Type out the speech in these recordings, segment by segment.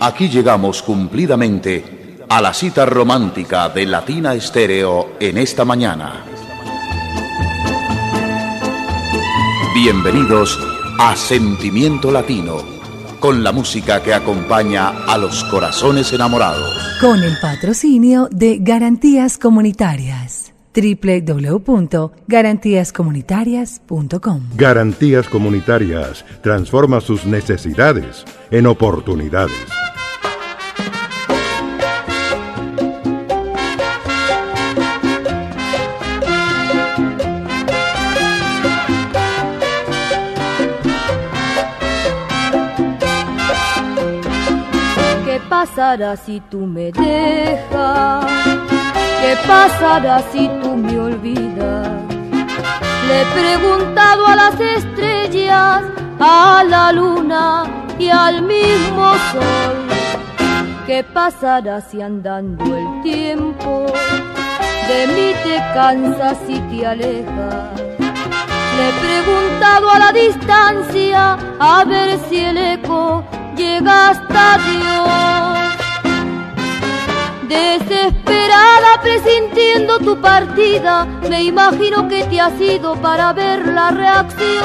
Aquí llegamos cumplidamente a la cita romántica de Latina Estéreo en esta mañana. Bienvenidos a Sentimiento Latino, con la música que acompaña a los corazones enamorados. Con el patrocinio de Garantías Comunitarias www.garantíascomunitarias.com Garantías Comunitarias transforma sus necesidades en oportunidades. pasará si tú me dejas? ¿Qué pasará si tú me olvidas? Le he preguntado a las estrellas, a la luna y al mismo sol. ¿Qué pasará si andando el tiempo de mí te cansas y te alejas? Le he preguntado a la distancia a ver si el eco llega hasta Dios. Desesperada presintiendo tu partida, me imagino que te has ido para ver la reacción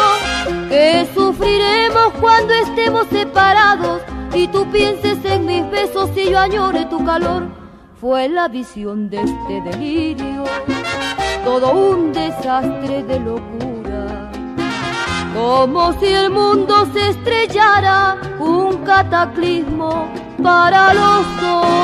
que sufriremos cuando estemos separados y tú pienses en mis besos y yo añore tu calor. Fue la visión de este delirio, todo un desastre de locura, como si el mundo se estrellara, un cataclismo para los dos.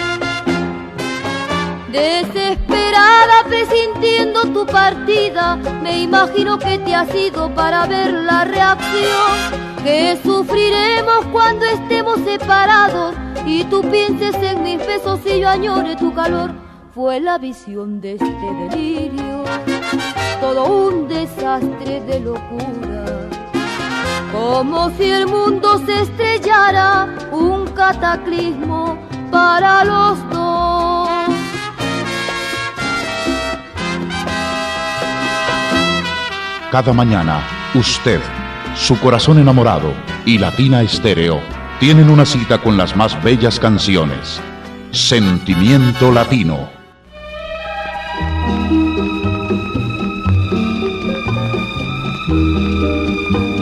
Desesperada presintiendo tu partida, me imagino que te has ido para ver la reacción que sufriremos cuando estemos separados y tú pienses en mis besos y yo añore tu calor. Fue la visión de este delirio, todo un desastre de locura, como si el mundo se estrellara, un cataclismo para los dos. Cada mañana, usted, su corazón enamorado y Latina Estéreo tienen una cita con las más bellas canciones. Sentimiento Latino.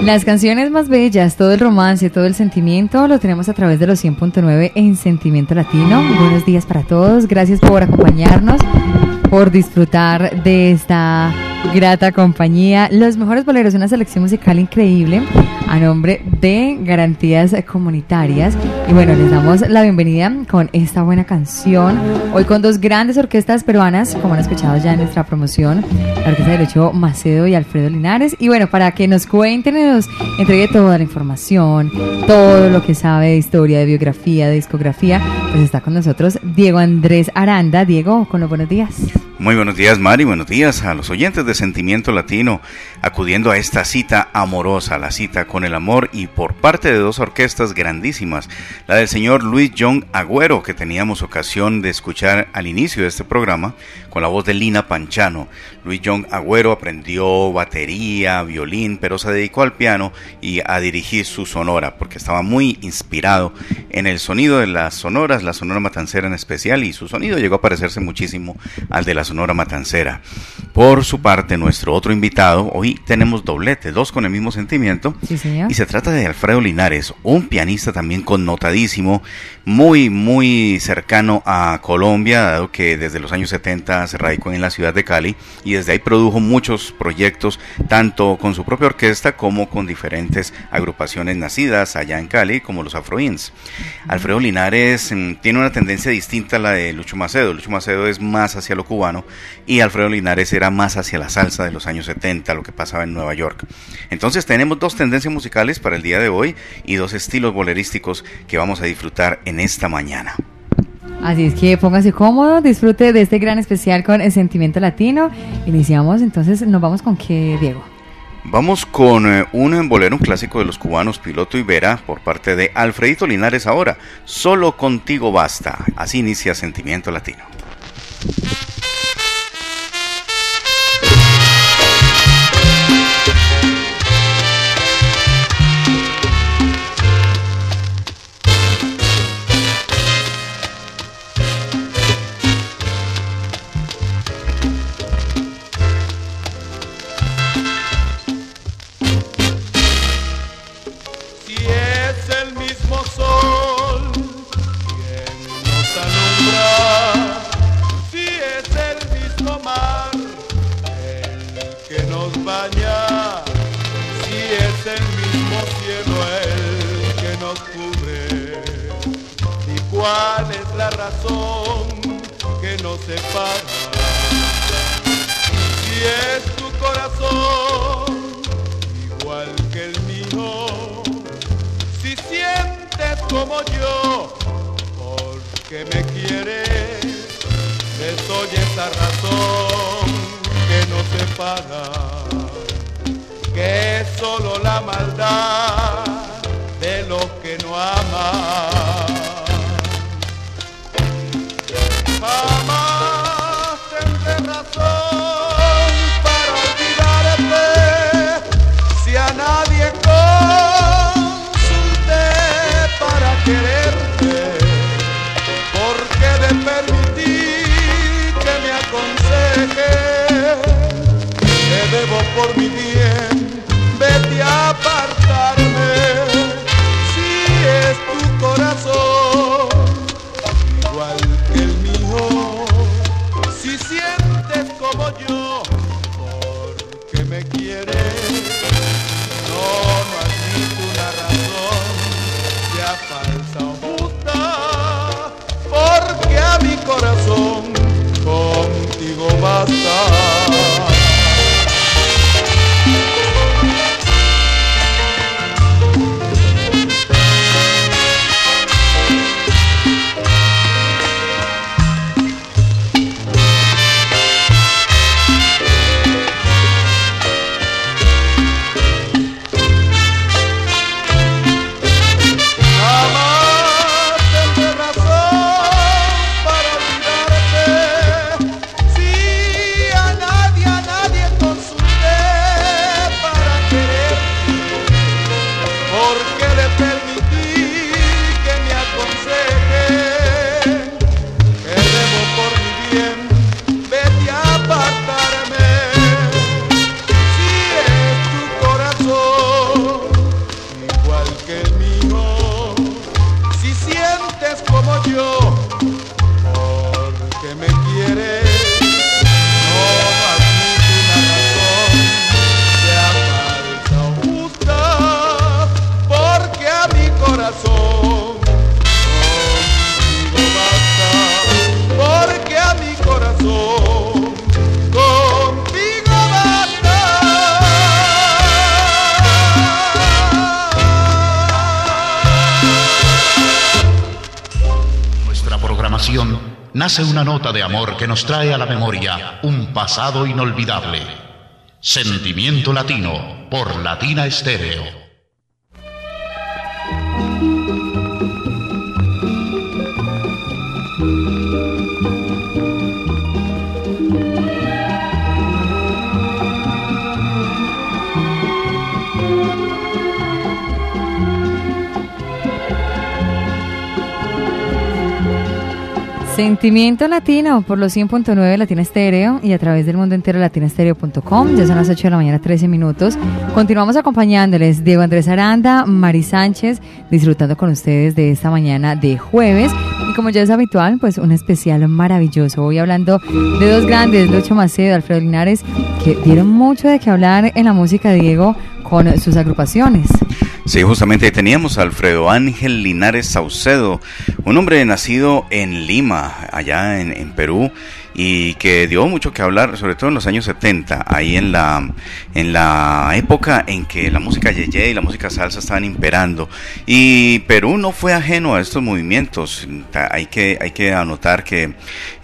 Las canciones más bellas, todo el romance, todo el sentimiento lo tenemos a través de los 100.9 en Sentimiento Latino. Buenos días para todos, gracias por acompañarnos, por disfrutar de esta grata compañía. Los mejores boleros, una selección musical increíble a nombre de Garantías Comunitarias. Y bueno, les damos la bienvenida con esta buena canción. Hoy con dos grandes orquestas peruanas, como han escuchado ya en nuestra promoción, la Orquesta de Derecho Macedo y Alfredo Linares. Y bueno, para que nos cuenten y nos entregue toda la información, todo lo que sabe de historia, de biografía, de discografía, pues está con nosotros Diego Andrés Aranda. Diego, con los buenos días. Muy buenos días, Mari. Buenos días a los oyentes de Sentimiento Latino, acudiendo a esta cita amorosa, la cita con el amor y por parte de dos orquestas grandísimas, la del señor Luis John Agüero, que teníamos ocasión de escuchar al inicio de este programa, con la voz de Lina Panchano. Luis John Agüero aprendió batería, violín, pero se dedicó al piano y a dirigir su sonora, porque estaba muy inspirado en el sonido de las sonoras, la sonora matancera en especial, y su sonido llegó a parecerse muchísimo al de la sonora matancera. Por su parte, nuestro otro invitado, hoy tenemos doblete, dos con el mismo sentimiento, y se trata de Alfredo Linares, un pianista también connotadísimo, muy, muy cercano a Colombia, dado que desde los años 70 Se radicó en la ciudad de Cali y desde ahí produjo muchos proyectos, tanto con su propia orquesta como con diferentes agrupaciones nacidas allá en Cali, como los Afroins. Alfredo Linares mm, tiene una tendencia distinta a la de Lucho Macedo. Lucho Macedo es más hacia lo cubano y Alfredo Linares era más hacia la salsa de los años 70, lo que pasaba en Nueva York. Entonces tenemos dos tendencias musicales para el día de hoy y dos estilos bolerísticos que vamos a disfrutar en esta mañana. Así es que póngase cómodo, disfrute de este gran especial con el sentimiento latino. Iniciamos, entonces, ¿nos vamos con qué, Diego? Vamos con eh, un bolero, un clásico de los cubanos, Piloto y Vera, por parte de Alfredito Linares ahora. Solo contigo basta. Así inicia Sentimiento Latino. De amor que nos trae a la memoria un pasado inolvidable. Sentimiento Latino por Latina Estéreo. Sentimiento Latino por los 100.9 Latina Estéreo y a través del mundo entero latinastereo.com. Ya son las 8 de la mañana, 13 minutos. Continuamos acompañándoles Diego Andrés Aranda, Mari Sánchez, disfrutando con ustedes de esta mañana de jueves. Y como ya es habitual, pues un especial maravilloso. Hoy hablando de dos grandes, Lucho Macedo, Alfredo Linares, que dieron mucho de qué hablar en la música, Diego, con sus agrupaciones. Sí, justamente teníamos a Alfredo Ángel Linares Saucedo, un hombre nacido en Lima, allá en, en Perú, y que dio mucho que hablar, sobre todo en los años 70, ahí en la, en la época en que la música yeye y la música salsa estaban imperando. Y Perú no fue ajeno a estos movimientos. Hay que, hay que anotar que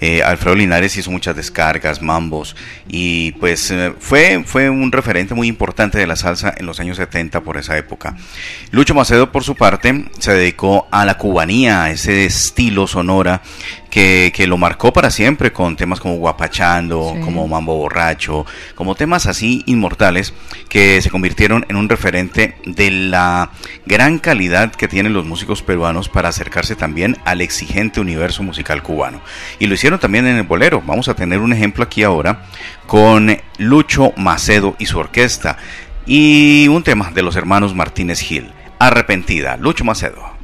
eh, Alfredo Linares hizo muchas descargas, mambos, y pues eh, fue, fue un referente muy importante de la salsa en los años 70 por esa época. Lucho Macedo, por su parte, se dedicó a la cubanía, a ese estilo sonora que, que, lo marcó para siempre con temas como Guapachando, como Mambo Borracho, como temas así inmortales que se convirtieron en un referente de la gran calidad que tienen los músicos peruanos para acercarse también al exigente universo musical cubano. Y lo hicieron también en el bolero. Vamos a tener un ejemplo aquí ahora con Lucho Macedo y su orquesta y un tema de los hermanos Martínez Gil. Arrepentida, Lucho Macedo.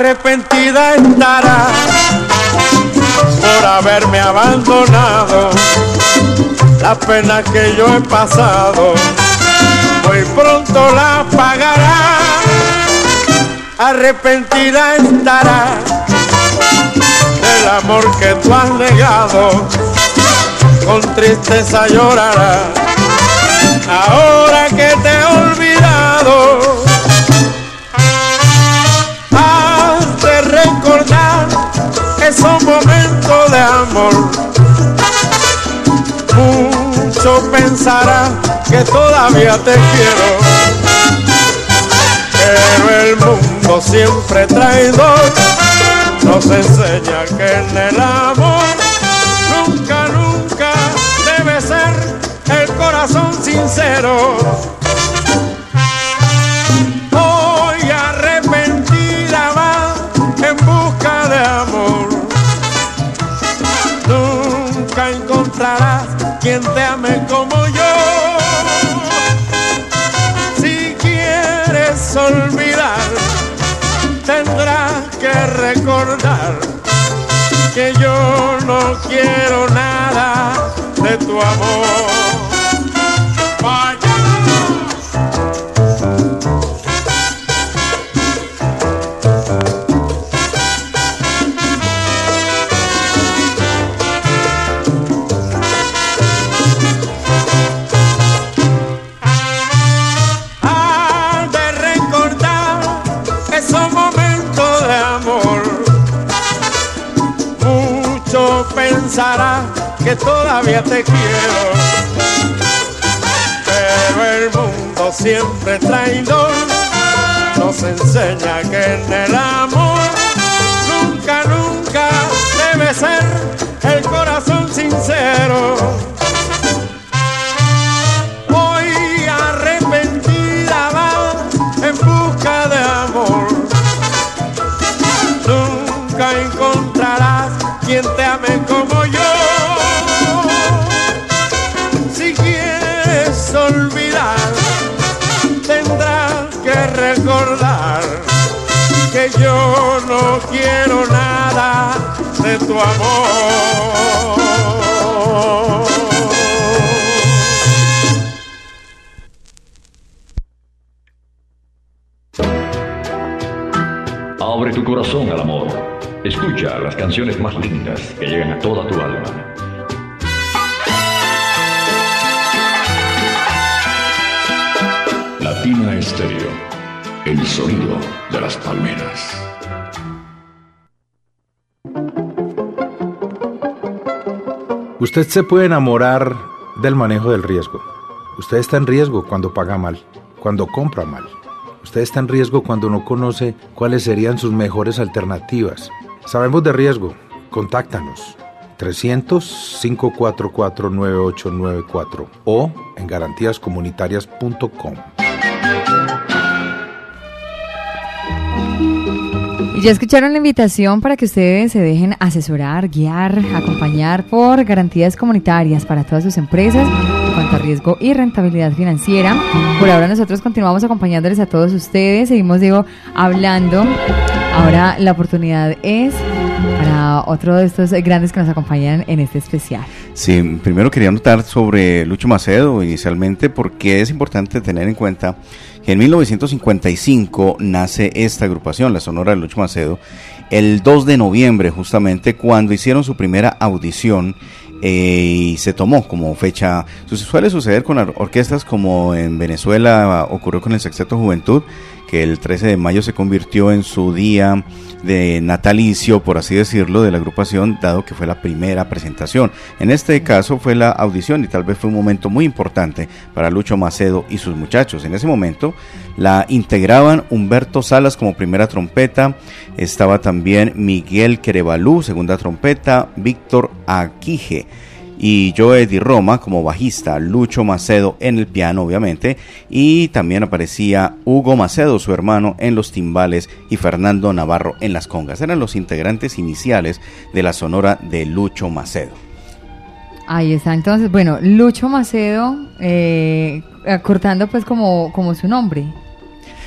Arrepentida estará por haberme abandonado, la pena que yo he pasado, muy pronto la pagará. Arrepentida estará del amor que tú has negado, con tristeza llorará, ahora esos momentos de amor, mucho pensará que todavía te quiero pero el mundo siempre traidor nos enseña que en el amor nunca, nunca debe ser el corazón sincero. Quien te ame como yo. olvidar, tendrás que recordar que yo no quiero nada de tu amor. Que todavía te quiero. Pero el mundo siempre traidor nos enseña que en el amor nunca, nunca debe ser el corazón sincero. Yo no quiero nada de tu amor. Abre tu corazón al amor. Escucha las canciones más lindas que llegan a toda tu alma. Usted se puede enamorar del manejo del riesgo. Usted está en riesgo cuando paga mal, cuando compra mal, Usted está en riesgo cuando no conoce cuáles serían sus mejores alternativas. Sabemos de riesgo. Contáctanos. 300-544-9894 o en garantíascomunitarias.com. Ya escucharon la invitación para que ustedes se dejen asesorar, guiar, acompañar por garantías comunitarias para todas sus empresas en cuanto a riesgo y rentabilidad financiera. Por ahora nosotros continuamos acompañándoles a todos ustedes, seguimos digo hablando. Ahora la oportunidad es para otro de estos grandes que nos acompañan en este especial. Sí, primero quería notar sobre Lucho Macedo inicialmente porque es importante tener en cuenta que en 1955 nace esta agrupación, la Sonora de Lucho Macedo, el 2 de noviembre justamente cuando hicieron su primera audición eh, y se tomó como fecha. Suele suceder con orquestas como en Venezuela ocurrió con el Sexteto Juventud, que el 13 de mayo se convirtió en su día de natalicio, por así decirlo, de la agrupación, dado que fue la primera presentación. En este caso fue la audición y tal vez fue un momento muy importante para Lucho Macedo y sus muchachos. En ese momento la integraban Humberto Salas como primera trompeta, estaba también Miguel Querevalú, segunda trompeta, Víctor Aquije y Joe Di Roma como bajista, Lucho Macedo en el piano obviamente y también aparecía Hugo Macedo, su hermano, en los timbales y Fernando Navarro en las congas. Eran los integrantes iniciales de la sonora de Lucho Macedo. Ahí está, entonces, bueno, Lucho Macedo, eh, acortando pues como, como su nombre.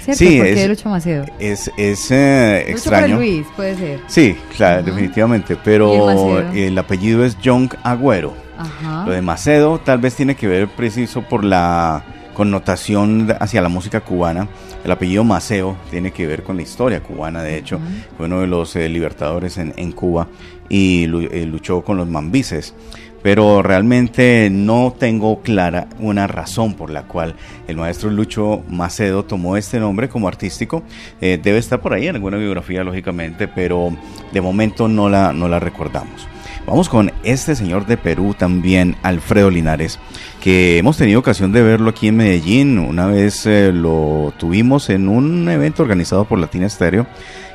¿Cierto? Sí, ¿Por es- qué Lucho Macedo? Es, es eh, Lucho extraño. Luis, puede ser. Sí, claro, definitivamente, ¿Y el pero el apellido es John Agüero. Ajá. Lo de Macedo tal vez tiene que ver preciso por la connotación hacia la música cubana. El apellido Maceo tiene que ver con la historia cubana, de hecho. Fue uno de los eh, libertadores en, en Cuba y eh, luchó con los mambises. Pero realmente no tengo clara una razón por la cual el maestro Lucho Macedo tomó este nombre como artístico. Eh, debe estar por ahí en alguna biografía, lógicamente, pero de momento no la, no la recordamos. Vamos con este señor de Perú también, Alfredo Linares, que hemos tenido ocasión de verlo aquí en Medellín. Una vez eh, lo tuvimos en un evento organizado por Latina Estéreo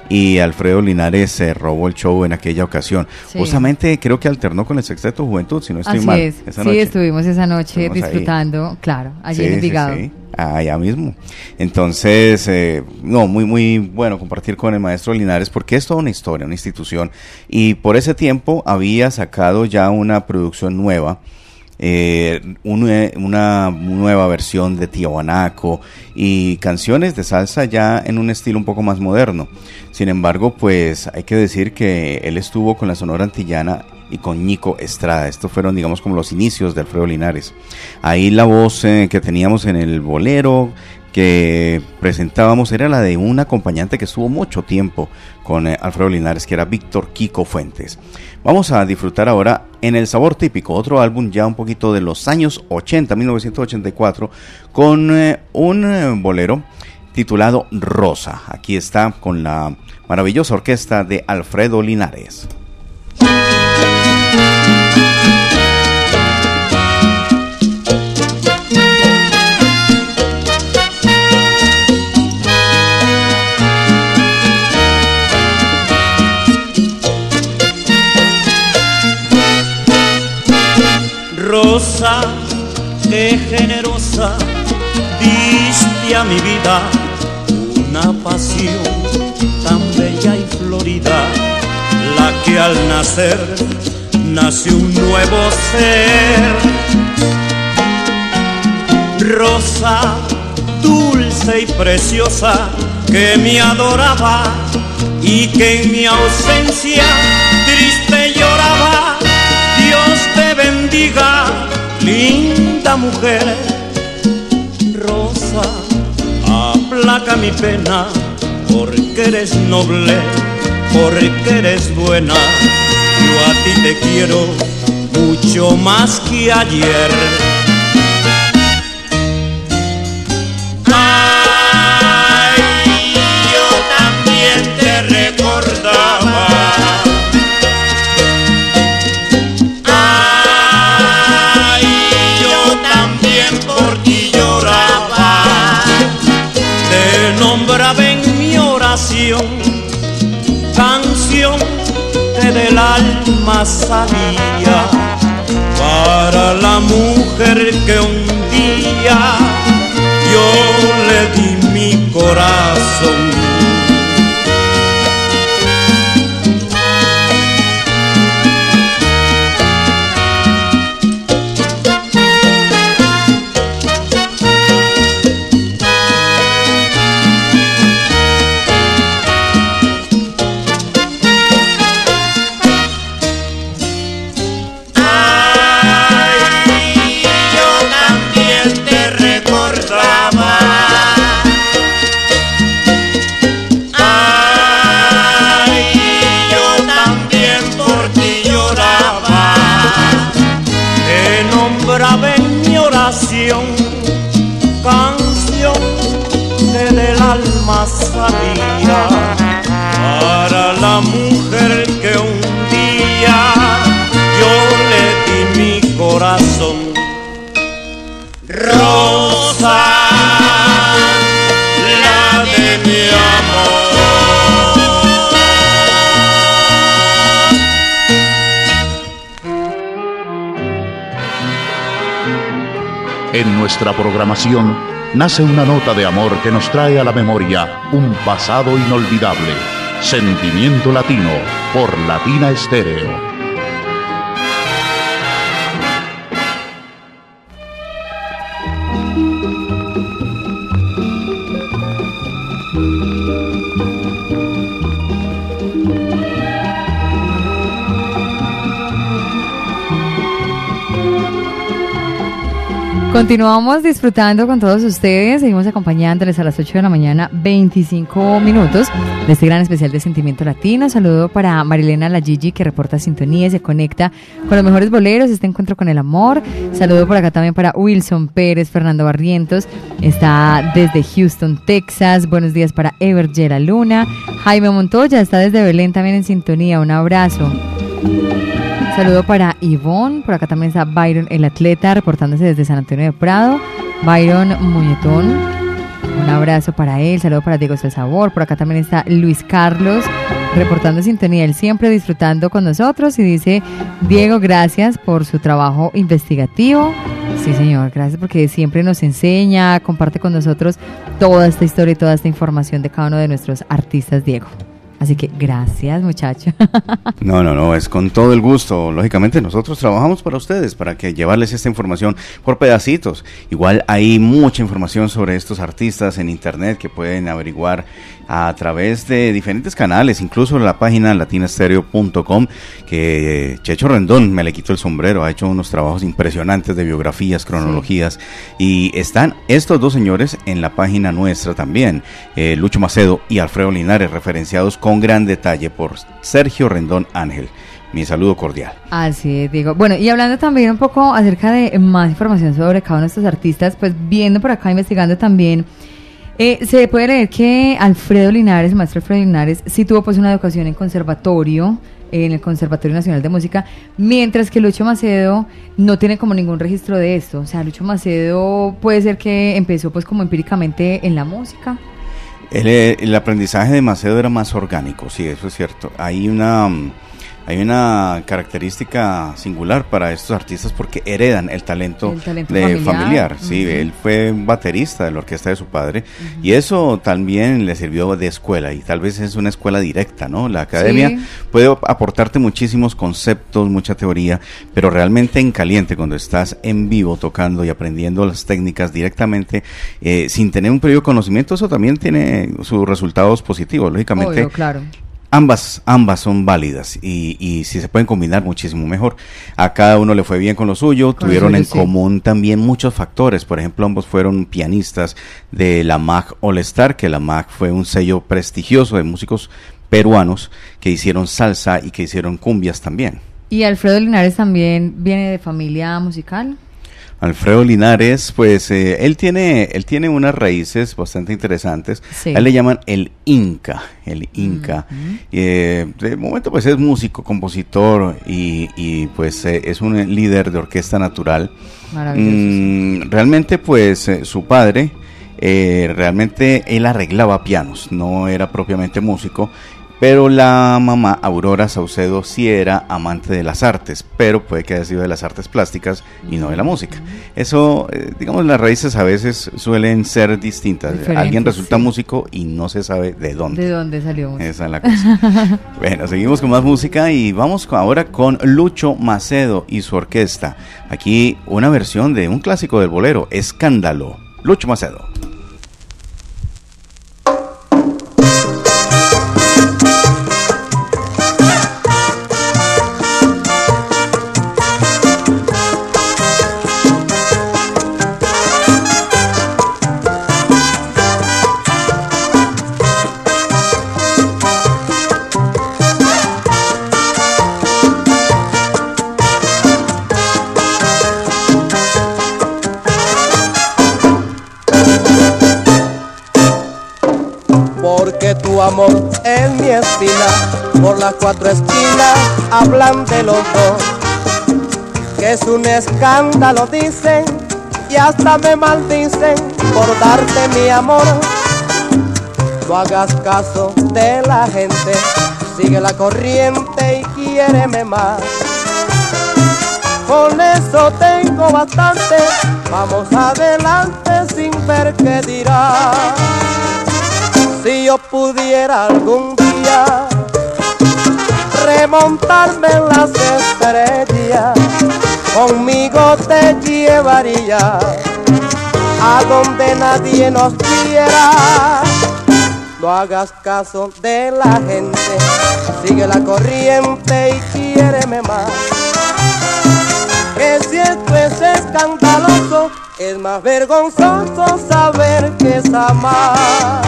y Alfredo Linares se robó el show en aquella ocasión. Sí. Justamente creo que alternó con el Sexteto Juventud, si no estoy Así mal. es, esa sí, noche. estuvimos esa noche Estuvimos ahí. disfrutando, claro, allí en Sí, Envigado. sí. Allá mismo. Entonces, eh, no, muy, muy bueno compartir con el maestro Linares porque es toda una historia, una institución. Y por ese tiempo había sacado ya una producción nueva. Eh, un- una nueva versión de Tiahuanaco y canciones de salsa ya en un estilo un poco más moderno. Sin embargo, pues hay que decir que él estuvo con la Sonora Antillana y con Nico Estrada. Estos fueron, digamos, como los inicios de Alfredo Linares. Ahí la voz eh, que teníamos en el bolero que presentábamos era la de un acompañante que estuvo mucho tiempo con eh, Alfredo Linares, que era Víctor Kiko Fuentes. Vamos a disfrutar ahora en El Sabor Típico, otro álbum ya un poquito de los años 80, 1984, con eh, un eh, bolero titulado Rosa. Aquí está con la maravillosa orquesta de Alfredo Linares. Rosa, qué generosa, diste a mi vida una pasión tan bella y florida, la que al nacer nace un nuevo ser. Rosa, dulce y preciosa, que me adoraba y que en mi ausencia triste lloraba. Dios te bendiga, linda mujer. Rosa, aplaca mi pena, porque eres noble, porque eres buena. Yo a ti te quiero mucho más que ayer. Alma salía para la mujer que un día yo le di mi corazón. Nuestra programación nace una nota de amor que nos trae a la memoria un pasado inolvidable. Sentimiento Latino por Latina Estéreo. Continuamos disfrutando con todos ustedes, seguimos acompañándoles a las 8 de la mañana, 25 minutos de este gran especial de Sentimiento Latino. Saludo para Marilena La Gigi que reporta sintonía y se conecta con los mejores boleros, este encuentro con el amor. Saludo por acá también para Wilson Pérez, Fernando Barrientos, está desde Houston, Texas. Buenos días para Ever Gera Luna. Jaime Montoya está desde Belén también en sintonía, un abrazo. Saludo para Ivonne, por acá también está Byron el atleta reportándose desde San Antonio de Prado. Byron Muñetón, un abrazo para él, saludo para Diego Sabor, por acá también está Luis Carlos reportando sintonía, él siempre disfrutando con nosotros y dice, Diego, gracias por su trabajo investigativo. Sí, señor, gracias porque siempre nos enseña, comparte con nosotros toda esta historia y toda esta información de cada uno de nuestros artistas, Diego. Así que gracias, muchacho. No, no, no, es con todo el gusto. Lógicamente nosotros trabajamos para ustedes, para que llevarles esta información por pedacitos. Igual hay mucha información sobre estos artistas en internet que pueden averiguar a través de diferentes canales, incluso la página latinastereo.com, que Checho Rendón me le quitó el sombrero, ha hecho unos trabajos impresionantes de biografías, cronologías, y están estos dos señores en la página nuestra también, eh, Lucho Macedo y Alfredo Linares, referenciados con gran detalle por Sergio Rendón Ángel. Mi saludo cordial. Así es, digo. Bueno, y hablando también un poco acerca de más información sobre cada uno de estos artistas, pues viendo por acá, investigando también eh, se puede leer que Alfredo Linares, maestro Alfredo Linares, sí tuvo pues una educación en conservatorio, en el Conservatorio Nacional de Música, mientras que Lucho Macedo no tiene como ningún registro de esto. O sea, Lucho Macedo puede ser que empezó pues como empíricamente en la música. El, el aprendizaje de Macedo era más orgánico, sí, eso es cierto. Hay una mm, hay una característica singular para estos artistas porque heredan el talento, de familiar. Sí, él fue baterista de la orquesta de su padre y eso también le sirvió de escuela y tal vez es una escuela directa, ¿no? La academia puede aportarte muchísimos conceptos, mucha teoría, pero realmente en caliente, cuando estás en vivo tocando y aprendiendo las técnicas directamente, eh, sin tener un periodo de conocimiento, eso también tiene sus resultados positivos, lógicamente. claro Ambas, ambas son válidas y, y, si se pueden combinar muchísimo mejor. A cada uno le fue bien con lo suyo, tuvieron en común también muchos factores. Por ejemplo, ambos fueron pianistas de la MAG All Star, que la MAG fue un sello prestigioso de músicos peruanos que hicieron salsa y que hicieron cumbias también. ¿Y Alfredo Linares también viene de familia musical? Alfredo Linares, pues eh, él tiene él tiene unas raíces bastante interesantes. A él le llaman el Inca, el Inca. Eh, de momento pues es músico, compositor y, pues eh, es un líder de orquesta natural. Maravilloso. Mm, realmente pues su padre eh, realmente él arreglaba pianos, no era propiamente músico pero la mamá, Aurora Saucedo, sí era amante de las artes, pero puede que haya sido de las artes plásticas y no de la música. Eso, eh, digamos, las raíces a veces suelen ser distintas. Alguien resulta músico y no se sabe de dónde. ¿De dónde salió? Esa es la cosa. bueno, seguimos con más música y vamos ahora con Lucho Macedo y su orquesta. Aquí una versión de un clásico del bolero, Escándalo. Lucho Macedo. Cuatro esquinas hablan de los que es un escándalo dicen y hasta me maldicen por darte mi amor. No hagas caso de la gente, sigue la corriente y quiéreme más. Con eso tengo bastante, vamos adelante sin ver qué dirá. Si yo pudiera algún día remontarme en las estrellas, conmigo te llevaría a donde nadie nos quiera. No hagas caso de la gente, sigue la corriente y quiéreme más. Que si esto es escandaloso, es más vergonzoso saber que es amar.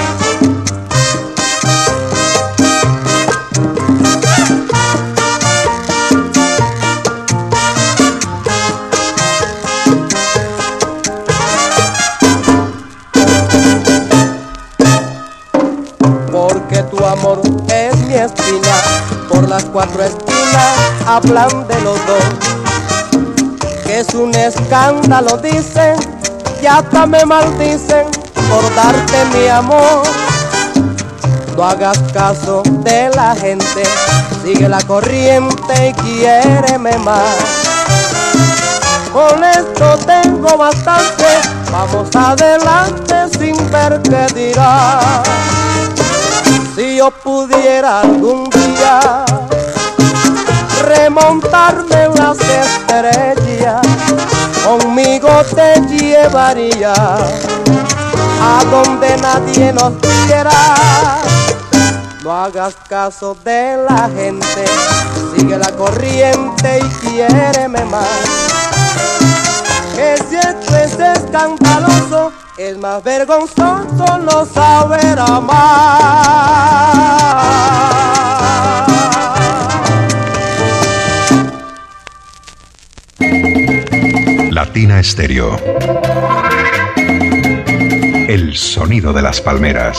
Por las cuatro esquinas hablan de los dos. Que es un escándalo, dicen, y hasta me maldicen por darte mi amor. No hagas caso de la gente, sigue la corriente y quiéreme más. Con esto tengo bastante, vamos adelante sin ver qué dirá. Yo pudiera algún día remontarme las estrellas, conmigo te llevaría a donde nadie nos quiera. No hagas caso de la gente, sigue la corriente y quiéreme más. Es más vergonzoso no saber amar. Latina Estéreo. El sonido de las palmeras.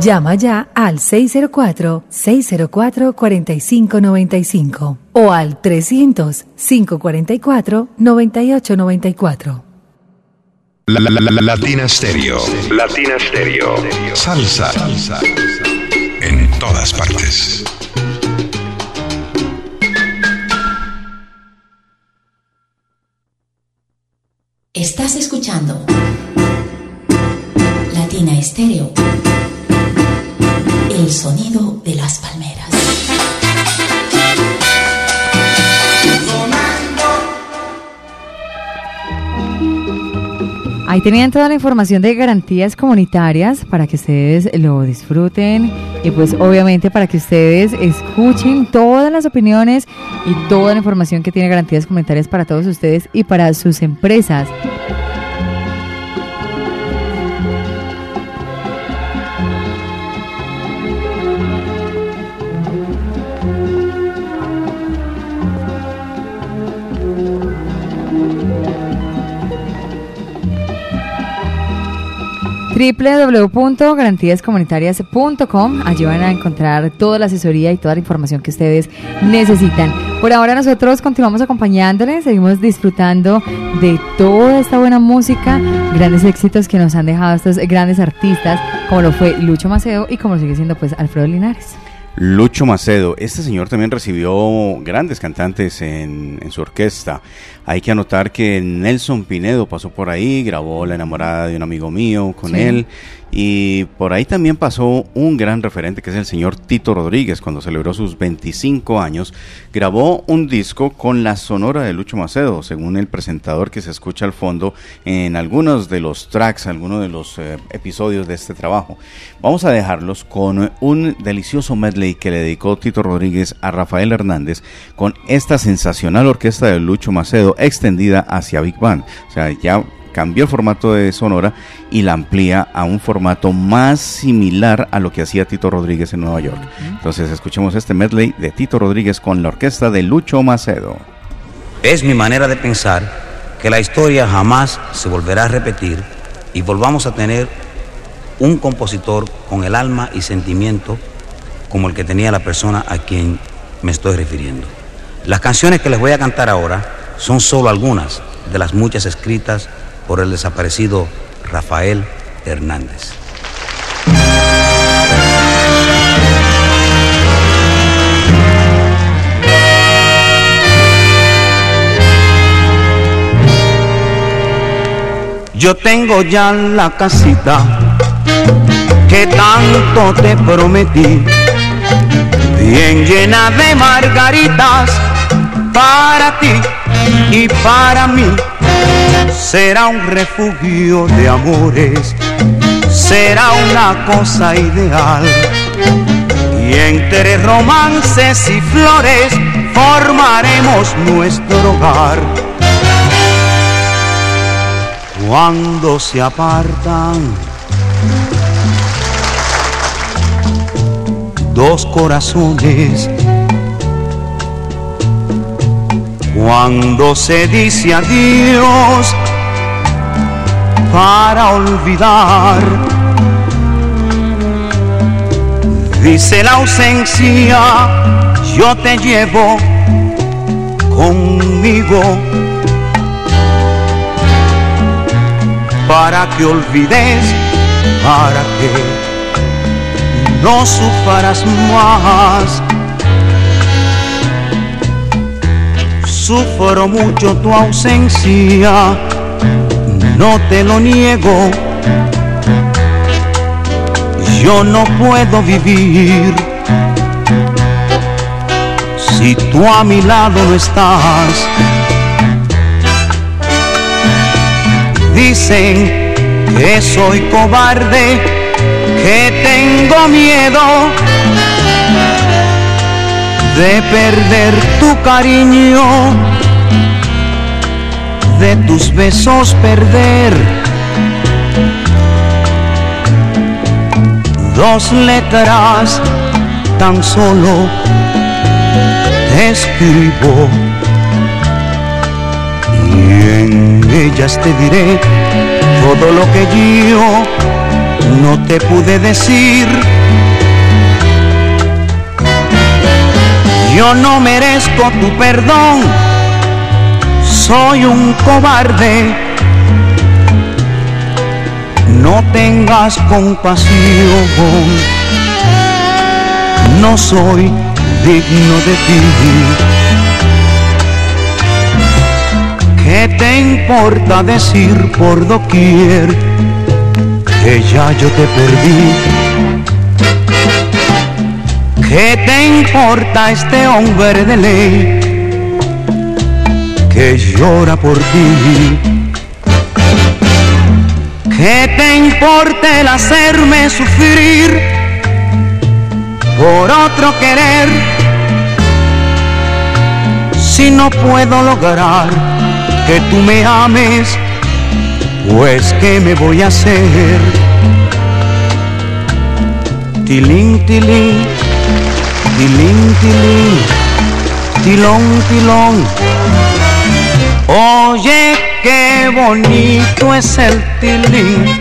Llama ya al 604-604-4595 o al 300-544-9894. La, la, la, Latina Stereo. Latina Stereo. Salsa. Salsa. En todas partes. Estás escuchando Latina Estéreo. El sonido de las palmeras. Ahí tenían toda la información de garantías comunitarias para que ustedes lo disfruten y pues obviamente para que ustedes escuchen todas las opiniones y toda la información que tiene garantías comunitarias para todos ustedes y para sus empresas. www.garantíascomunitarias.com. Allí van a encontrar toda la asesoría y toda la información que ustedes necesitan. Por ahora nosotros continuamos acompañándoles, seguimos disfrutando de toda esta buena música, grandes éxitos que nos han dejado estos grandes artistas, como lo fue Lucho Maceo y como lo sigue siendo pues Alfredo Linares. Lucho Macedo, este señor también recibió grandes cantantes en, en, su orquesta. Hay que anotar que Nelson Pinedo pasó por ahí, grabó La enamorada de un amigo mío con sí. él y por ahí también pasó un gran referente que es el señor Tito Rodríguez, cuando celebró sus 25 años, grabó un disco con la sonora de Lucho Macedo, según el presentador que se escucha al fondo en algunos de los tracks, algunos de los eh, episodios de este trabajo. Vamos a dejarlos con un delicioso medley que le dedicó Tito Rodríguez a Rafael Hernández con esta sensacional orquesta de Lucho Macedo extendida hacia Big Band. O sea, ya cambió el formato de Sonora y la amplía a un formato más similar a lo que hacía Tito Rodríguez en Nueva York. Entonces escuchemos este medley de Tito Rodríguez con la orquesta de Lucho Macedo. Es mi manera de pensar que la historia jamás se volverá a repetir y volvamos a tener un compositor con el alma y sentimiento como el que tenía la persona a quien me estoy refiriendo. Las canciones que les voy a cantar ahora son solo algunas de las muchas escritas por el desaparecido Rafael Hernández. Yo tengo ya la casita que tanto te prometí, bien llena de margaritas para ti y para mí será un refugio de amores, será una cosa ideal. Y entre romances y flores formaremos nuestro hogar. Cuando se apartan dos corazones, cuando se dice adiós para olvidar. Dice la ausencia, yo te llevo conmigo para que olvides, para que no sufras más. Sufro mucho tu ausencia, no te lo niego. Yo no puedo vivir si tú a mi lado no estás. Dicen que soy cobarde, que tengo miedo de perder tu cariño, de tus besos perder. Dos letras tan solo te escribo y en ellas te diré todo lo que yo no te pude decir Yo no merezco tu perdón, soy un cobarde. No tengas compasión, no soy digno de ti. ¿Qué te importa decir por doquier que ya yo te perdí? ¿Qué te importa este hombre de ley que llora por ti? ¿Qué te importa el hacerme sufrir por otro querer? Si no puedo lograr que tú me ames, pues ¿qué me voy a hacer? Tilín, tilín tilín, tilín, tilón, tilón. Oye, qué bonito es el tilín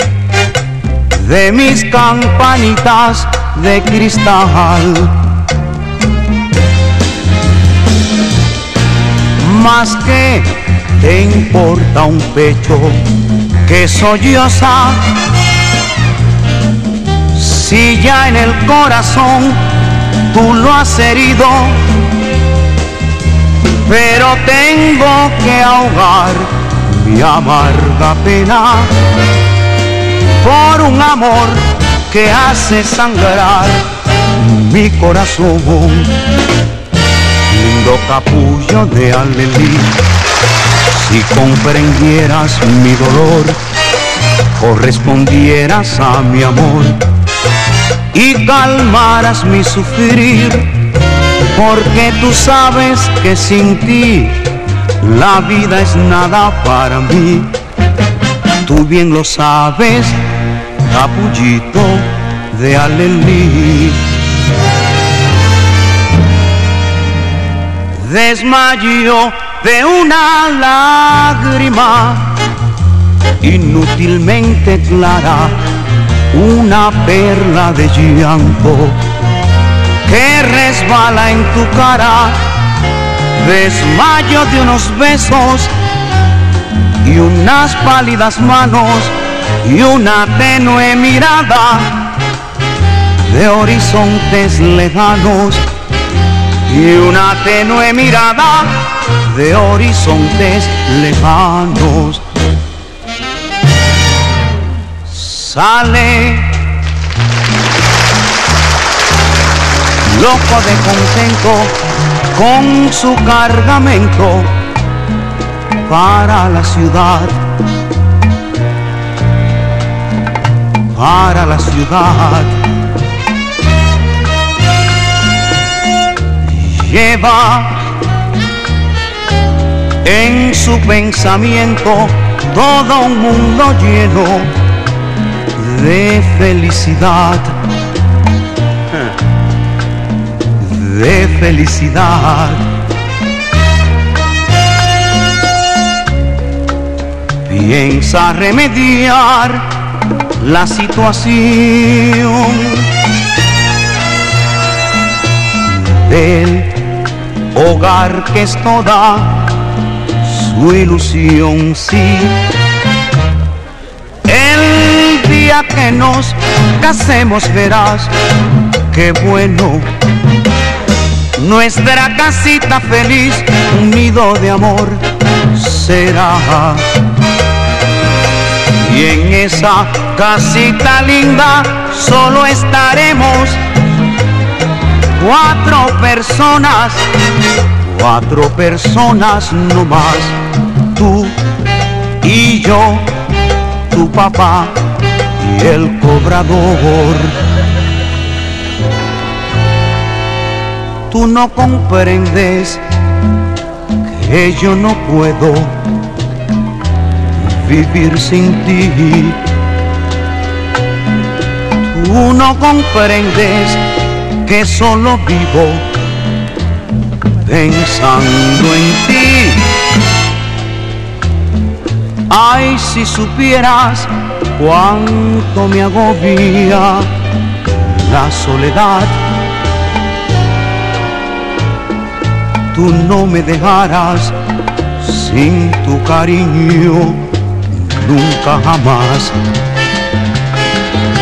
de mis campanitas de cristal. Más que te importa un pecho que solloza si ya en el corazón tú lo has herido, pero tengo que ahogar mi amarga pena por un amor que hace sangrar mi corazón. Lindo capullo de alelí, si comprendieras mi dolor, correspondieras a mi amor y calmaras mi sufrir, porque tú sabes que sin ti la vida es nada para mí. Tú bien lo sabes, capullito de alelí. Desmayo de una lágrima inútilmente clara, una perla de llanto que resbala en tu cara, desmayo de unos besos y unas pálidas manos y una tenue mirada de horizontes lejanos y una tenue mirada de horizontes lejanos. Sale loco de contento con su cargamento para la ciudad para la ciudad. Lleva en su pensamiento todo un mundo lleno de felicidad, de felicidad. Piensa remediar la situación del hogar que es toda su ilusión, sí. Que nos casemos verás qué bueno. Nuestra casita feliz, un nido de amor será. Y en esa casita linda solo estaremos cuatro personas, cuatro personas no más, tú y yo, tu papá el cobrador. Tú no comprendes que yo no puedo vivir sin ti. Tú no comprendes que solo vivo pensando en ti. Ay, si supieras cuánto me agobia la soledad. Tú no me dejarás sin tu cariño nunca jamás.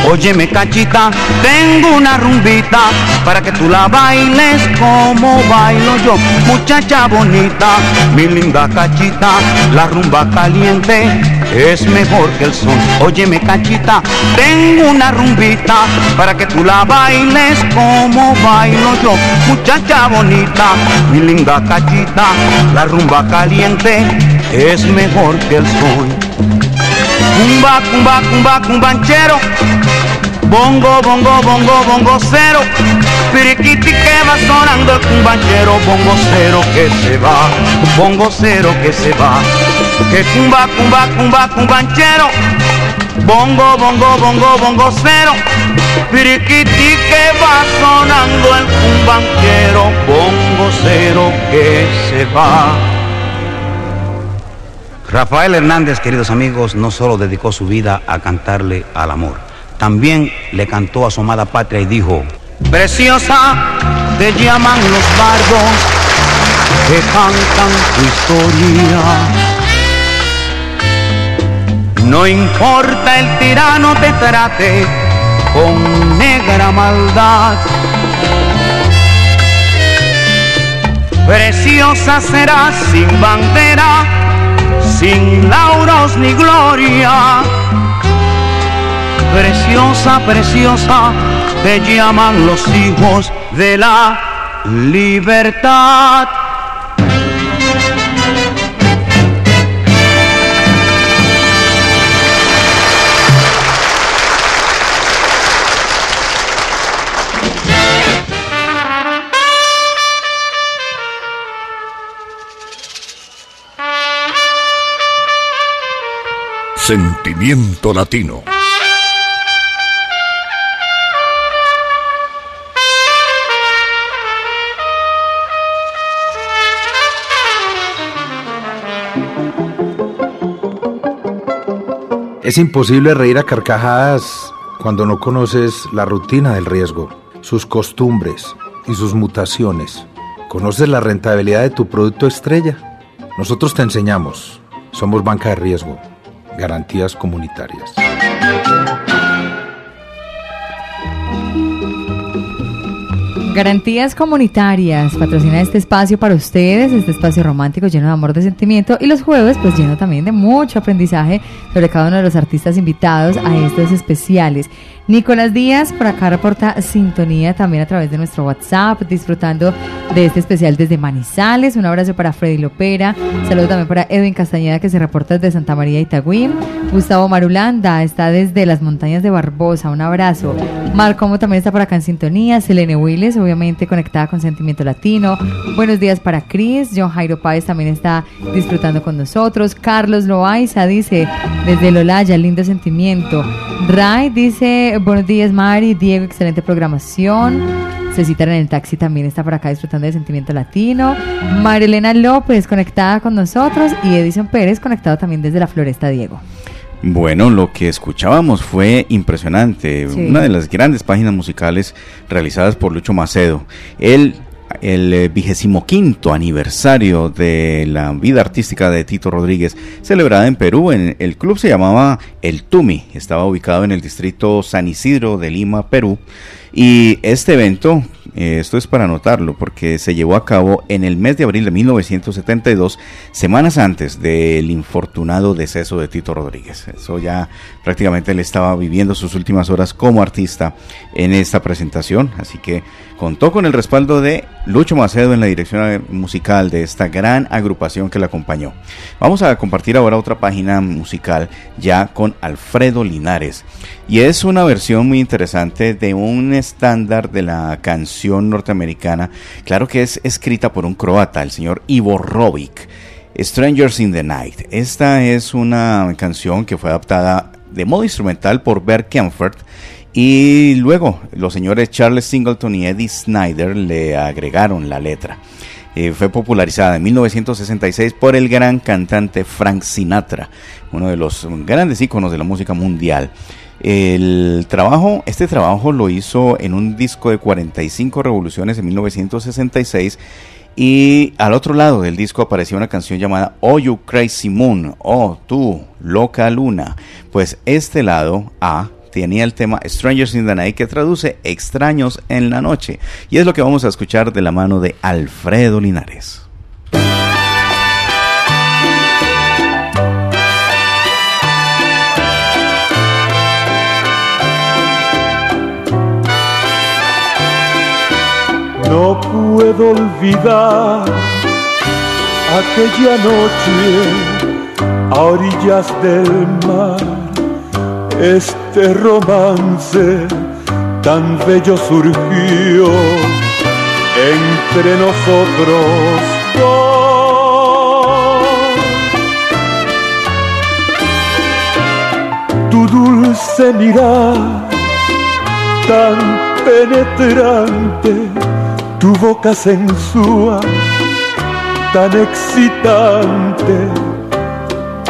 Óyeme cachita, tengo una rumbita para que tú la bailes como bailo yo. Muchacha bonita, mi linda cachita, la rumba caliente es mejor que el son. Óyeme cachita, tengo una rumbita para que tú la bailes como bailo yo. Muchacha bonita, mi linda cachita, la rumba caliente es mejor que el son. Cumba, cumba, cumba, cumbanchero. Bongo, bongo, bongo, bongo cero. Piriquiti que va sonando el cumbanchero. Bongo cero que se va. Bongo cero que se va. Que cumba, cumba, cumba, cumbanchero. Bongo, bongo, bongo, bongo cero. Piriquiti que va sonando el cumbanchero. Bongo cero que se va. Rafael Hernández, queridos amigos, no solo dedicó su vida a cantarle al amor, también le cantó a su amada patria y dijo, Preciosa, te llaman los bardos que cantan tu historia. No importa el tirano te trate con negra maldad. Preciosa serás sin bandera, sin lauros ni gloria. Preciosa, preciosa, te llaman los hijos de la libertad. Sentimiento latino. Es imposible reír a carcajadas cuando no conoces la rutina del riesgo, sus costumbres y sus mutaciones. ¿Conoces la rentabilidad de tu producto estrella? Nosotros te enseñamos. Somos banca de riesgo. Garantías comunitarias. Garantías comunitarias patrocina este espacio para ustedes, este espacio romántico lleno de amor, de sentimiento y los jueves pues lleno también de mucho aprendizaje sobre cada uno de los artistas invitados a estos especiales. Nicolás Díaz por acá reporta sintonía también a través de nuestro WhatsApp, disfrutando de este especial desde Manizales. Un abrazo para Freddy Lopera. Saludo también para Edwin Castañeda que se reporta desde Santa María Itagüí. Gustavo Marulanda está desde las montañas de Barbosa. Un abrazo. Marcomo también está por acá en sintonía. Selene Willes, obviamente conectada con Sentimiento Latino. Buenos días para Chris. John Jairo Páez también está disfrutando con nosotros. Carlos Loaiza dice desde Lolaya, lindo sentimiento. Ray dice buenos días Mari, Diego, excelente programación. Cecita en el taxi también está por acá disfrutando de Sentimiento Latino. Marilena López conectada con nosotros y Edison Pérez conectado también desde la Floresta Diego. Bueno, lo que escuchábamos fue impresionante. Una de las grandes páginas musicales realizadas por Lucho Macedo. Él el eh, vigésimo quinto aniversario de la vida artística de Tito Rodríguez, celebrada en Perú. En, el club se llamaba El Tumi, estaba ubicado en el distrito San Isidro de Lima, Perú. Y este evento, esto es para anotarlo, porque se llevó a cabo en el mes de abril de 1972, semanas antes del infortunado deceso de Tito Rodríguez. Eso ya prácticamente él estaba viviendo sus últimas horas como artista en esta presentación, así que contó con el respaldo de Lucho Macedo en la dirección musical de esta gran agrupación que la acompañó. Vamos a compartir ahora otra página musical ya con Alfredo Linares. Y es una versión muy interesante de un estándar de la canción norteamericana. Claro que es escrita por un croata, el señor Ivo Robic. Strangers in the Night. Esta es una canción que fue adaptada de modo instrumental por Bert Kempfert y luego los señores Charles Singleton y Eddie Snyder le agregaron la letra. Eh, fue popularizada en 1966 por el gran cantante Frank Sinatra, uno de los grandes íconos de la música mundial. El trabajo, este trabajo lo hizo en un disco de 45 revoluciones en 1966 y al otro lado del disco aparecía una canción llamada Oh You Crazy Moon, Oh tú, loca luna. Pues este lado A tenía el tema Strangers in the Night que traduce extraños en la noche. Y es lo que vamos a escuchar de la mano de Alfredo Linares. No puedo olvidar aquella noche a orillas del mar este romance tan bello surgió entre nosotros dos. Tu dulce mirar tan penetrante, tu boca sensual tan excitante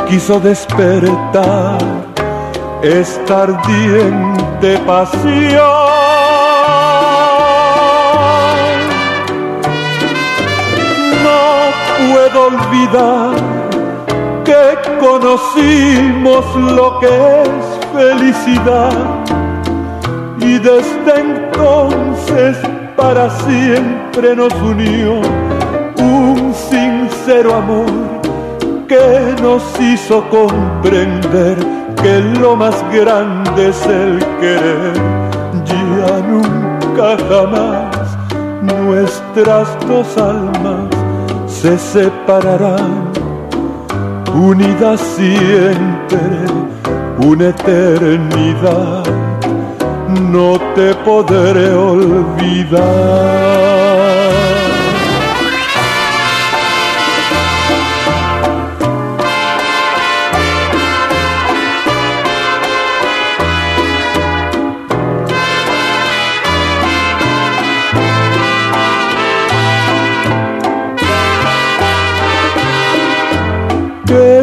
quiso despertar esta ardiente pasión. No puedo olvidar que conocimos lo que es felicidad y desde entonces para siempre nos unió un sincero amor que nos hizo comprender que lo más grande es el querer. Ya nunca jamás nuestras dos almas se separarán, unidas siempre, una eternidad. No te podré olvidar.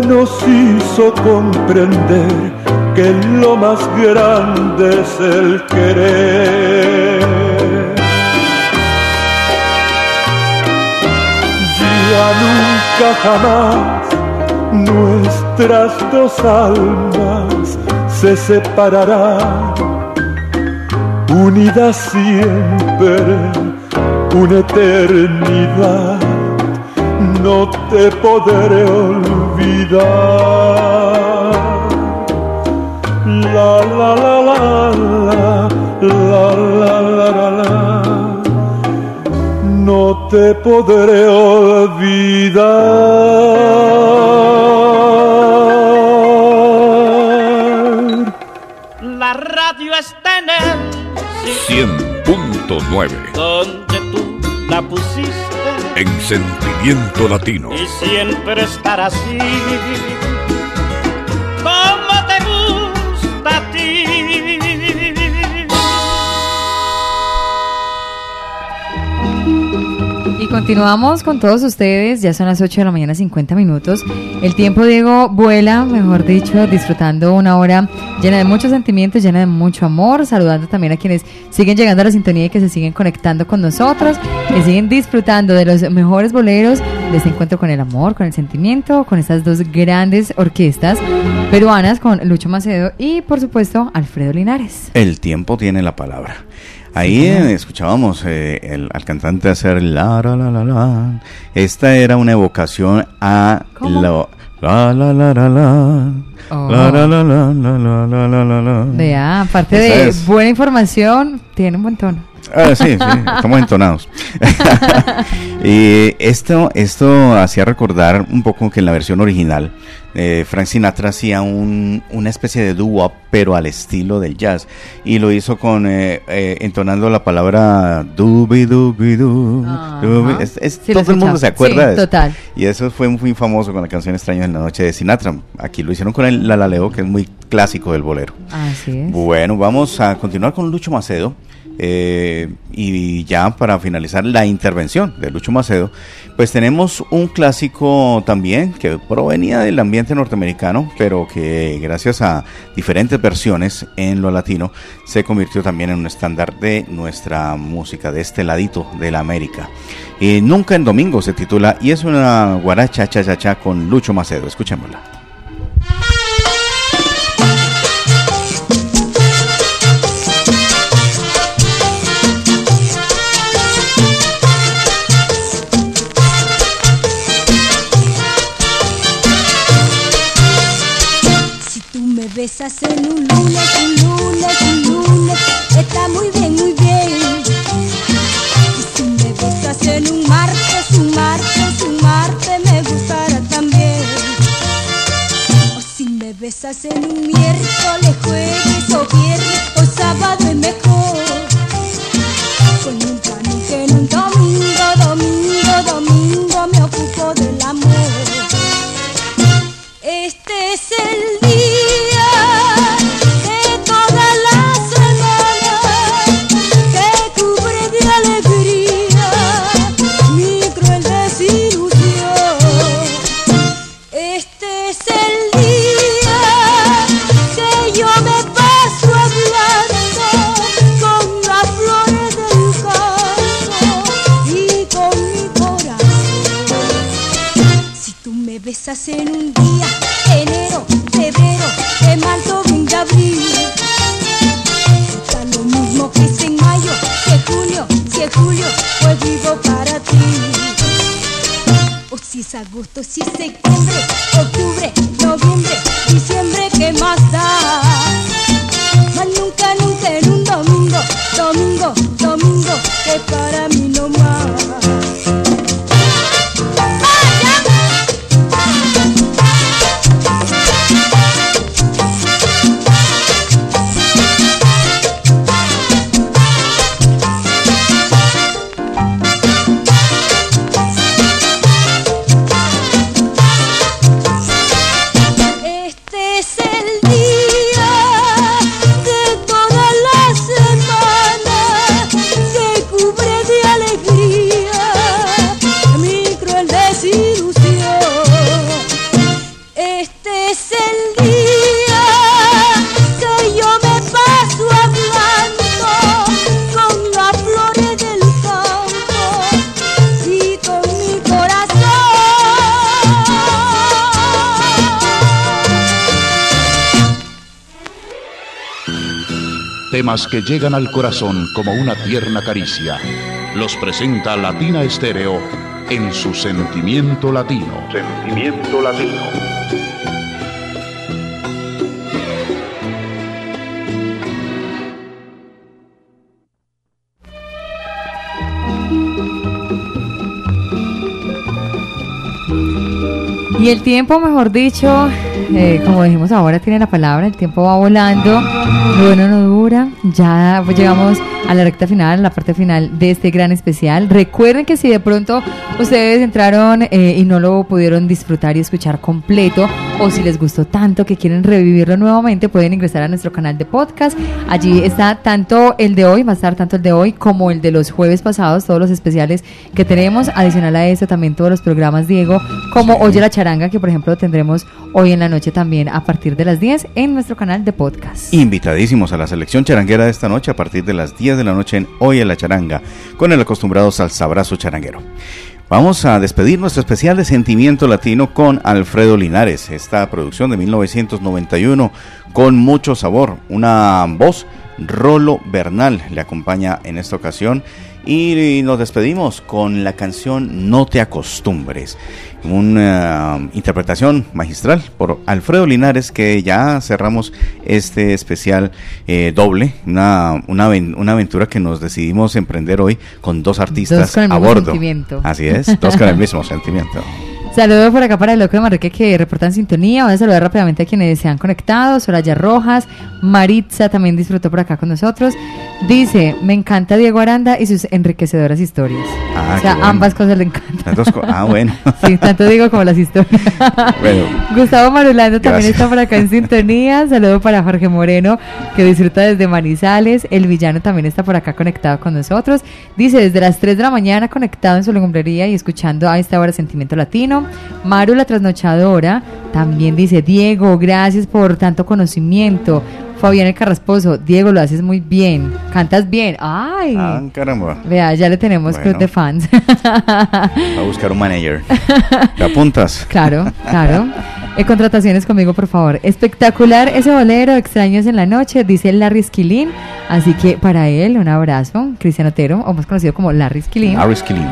nos hizo comprender que lo más grande es el querer. Ya nunca jamás nuestras dos almas se separarán, unidas siempre, una eternidad no te podré olvidar. La la la la la la la la la no te podré olvidar. La radio está en el 100.9 donde tú la pusiste en Sentimiento Latino. y siempre estar así. Continuamos con todos ustedes, ya son las 8 de la mañana 50 minutos. El tiempo, Diego, vuela, mejor dicho, disfrutando una hora llena de muchos sentimientos, llena de mucho amor, saludando también a quienes siguen llegando a la sintonía y que se siguen conectando con nosotros, que siguen disfrutando de los mejores boleros, de este encuentro con el amor, con el sentimiento, con estas dos grandes orquestas peruanas, con Lucho Macedo y, por supuesto, Alfredo Linares. El tiempo tiene la palabra. Ahí eh, escuchábamos eh, el, al cantante hacer la, la, la, la, la. Esta era una evocación a oh. la la la la la. La, la, la, la, la, la, la, la, aparte de buena información, tiene un buen tono. Ah, sí, sí, estamos entonados. y esto, esto hacía recordar un poco que en la versión original eh, Frank Sinatra hacía un- una especie de doo-wop, pero al estilo del jazz. Y lo hizo con eh, eh, entonando la palabra dooby dooby doo. Es- es- Sí, todo el mundo se acuerda Sí, de eso. total. Y eso fue muy famoso con la canción Extraños en la Noche de Sinatra. Aquí lo hicieron con el Lalaleo, que es muy clásico del bolero. Así es. Bueno, vamos a continuar con Lucho Macedo. Eh, y ya para finalizar la intervención de Lucho Macedo, pues tenemos un clásico también que provenía del ambiente norteamericano, pero que gracias a diferentes versiones en lo latino se convirtió también en un estándar de nuestra música, de este ladito de la América. Eh, Nunca en domingo se titula y es una guaracha cha cha cha con Lucho Macedo. Escuchémosla. Besas un lunes, un lunes, un lunes, está muy bien, muy bien. Y si me besas en un martes, un martes, un martes, me gustará también. O si me besas en un miércoles, jueves o viernes, o sábado es mejor. Con un en un domingo, domingo, domingo me ocupo del amor. Este es el besas en un día, enero, febrero, de marzo, de abril. Da lo mismo que es en mayo, que junio, si es julio, pues vivo para ti. O si es agosto, si es septiembre, Temas que llegan al corazón como una tierna caricia. Los presenta Latina Estéreo en su sentimiento latino. Sentimiento latino. Y el tiempo, mejor dicho, eh, como dijimos ahora, tiene la palabra, el tiempo va volando, bueno no dura, ya llegamos a la recta final, a la parte final de este gran especial. Recuerden que si de pronto ustedes entraron eh, y no lo pudieron disfrutar y escuchar completo, o si les gustó tanto que quieren revivirlo nuevamente, pueden ingresar a nuestro canal de podcast. Allí está tanto el de hoy, va a estar tanto el de hoy como el de los jueves pasados, todos los especiales que tenemos. Adicional a eso, también todos los programas, Diego, como Oye la Charanga, que por ejemplo tendremos hoy en la noche también a partir de las 10 en nuestro canal de podcast. Invitadísimos a la selección charanguera de esta noche a partir de las 10 de la noche en Hoy en la Charanga, con el acostumbrado salsabrazo charanguero. Vamos a despedir nuestro especial de Sentimiento Latino con Alfredo Linares, esta producción de 1991 con mucho sabor, una voz, Rolo Bernal le acompaña en esta ocasión y nos despedimos con la canción No te acostumbres, una interpretación magistral por Alfredo Linares que ya cerramos este especial eh, doble, una, una, una aventura que nos decidimos emprender hoy con dos artistas Dos con el a mismo bordo. sentimiento. Así es, dos con el mismo sentimiento. Saludos por acá para el loco de Marreque que reportan sintonía. Voy a saludar rápidamente a quienes se han conectado. Soraya Rojas, Maritza también disfrutó por acá con nosotros. Dice, me encanta Diego Aranda y sus enriquecedoras historias. Ah, o sea, bueno. ambas cosas le encantan. Co- ah, bueno. Sí, tanto Diego como las historias. Bueno. Gustavo Marulando también está por acá en sintonía. Saludo para Jorge Moreno, que disfruta desde Manizales. El villano también está por acá conectado con nosotros. Dice, desde las 3 de la mañana conectado en su lumbrería y escuchando a esta hora Sentimiento Latino. Maru, la trasnochadora, también dice, Diego, gracias por tanto conocimiento. Fabián el Carrasposo, Diego, lo haces muy bien. Cantas bien. Ay. Ah, caramba. Vea, ya le tenemos Bueno. club de fans. A buscar un manager. ¿Te apuntas? Claro, claro. Eh, contrataciones conmigo, por favor. Espectacular ese bolero, extraños en la noche, dice Larry Esquilín. Así que para él, un abrazo. Cristian Otero, o más conocido como Larry Esquilín. Harry Skilling.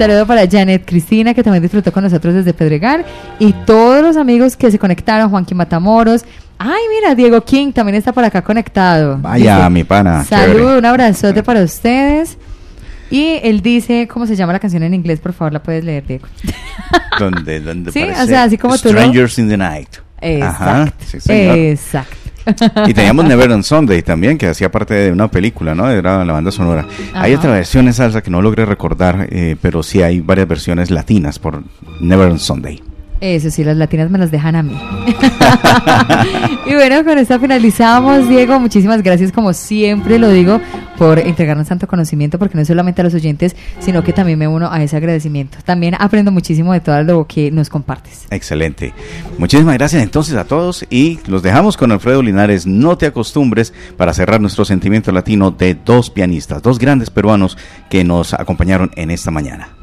Saludo para Janet Cristina, que también disfrutó con nosotros desde Pedregal. Y todos los amigos que se conectaron, Juanquín Matamoros. Ay, mira, Diego King también está por acá conectado. Vaya, Dice, mi pana. Saludo, un abrazote para ustedes. Y él dice, ¿cómo se llama la canción en inglés? Por favor, la puedes leer, Diego. Donde, donde Sí, o sea, así como tú lo- Strangers in the Night. Ajá, Exacto. sí, señor. Exacto. Y teníamos Never on Sunday también, que hacía parte de una película, ¿no? Era la banda sonora. Hay otra versión en salsa que no logré recordar, eh, pero sí hay varias versiones latinas por Never on Sunday. Eso sí, las latinas me las dejan a mí. y bueno, con esto finalizamos, Diego. Muchísimas gracias, como siempre lo digo, por entregarnos tanto conocimiento, porque no solamente a los oyentes, sino que también me uno a ese agradecimiento. También aprendo muchísimo de todo lo que nos compartes. Excelente. Muchísimas gracias entonces a todos y los dejamos con Alfredo Linares. No te acostumbres para cerrar nuestro sentimiento latino de dos pianistas, dos grandes peruanos que nos acompañaron en esta mañana.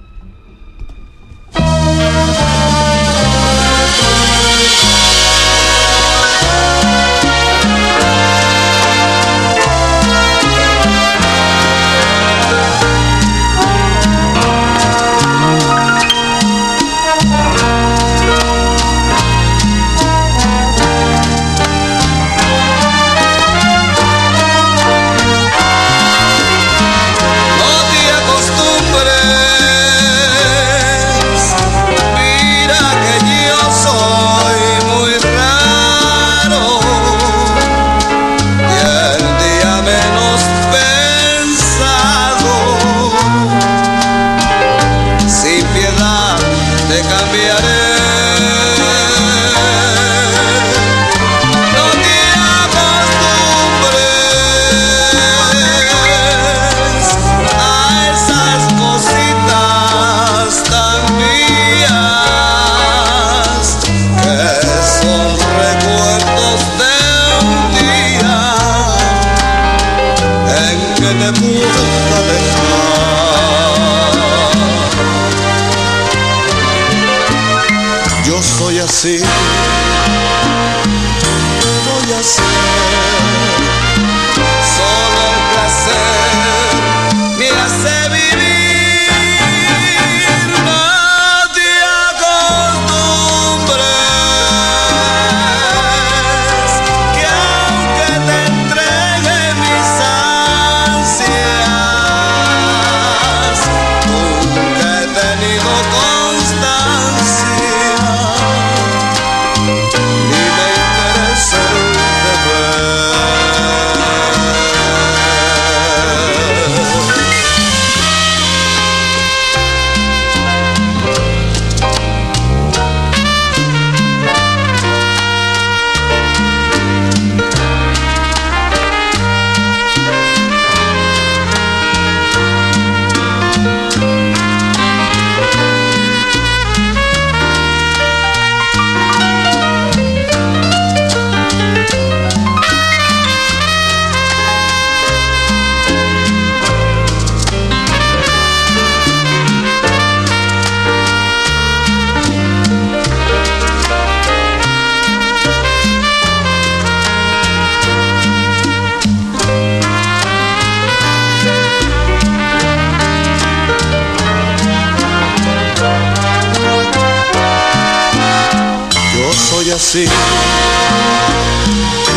así.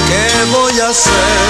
¿Qué voy a hacer?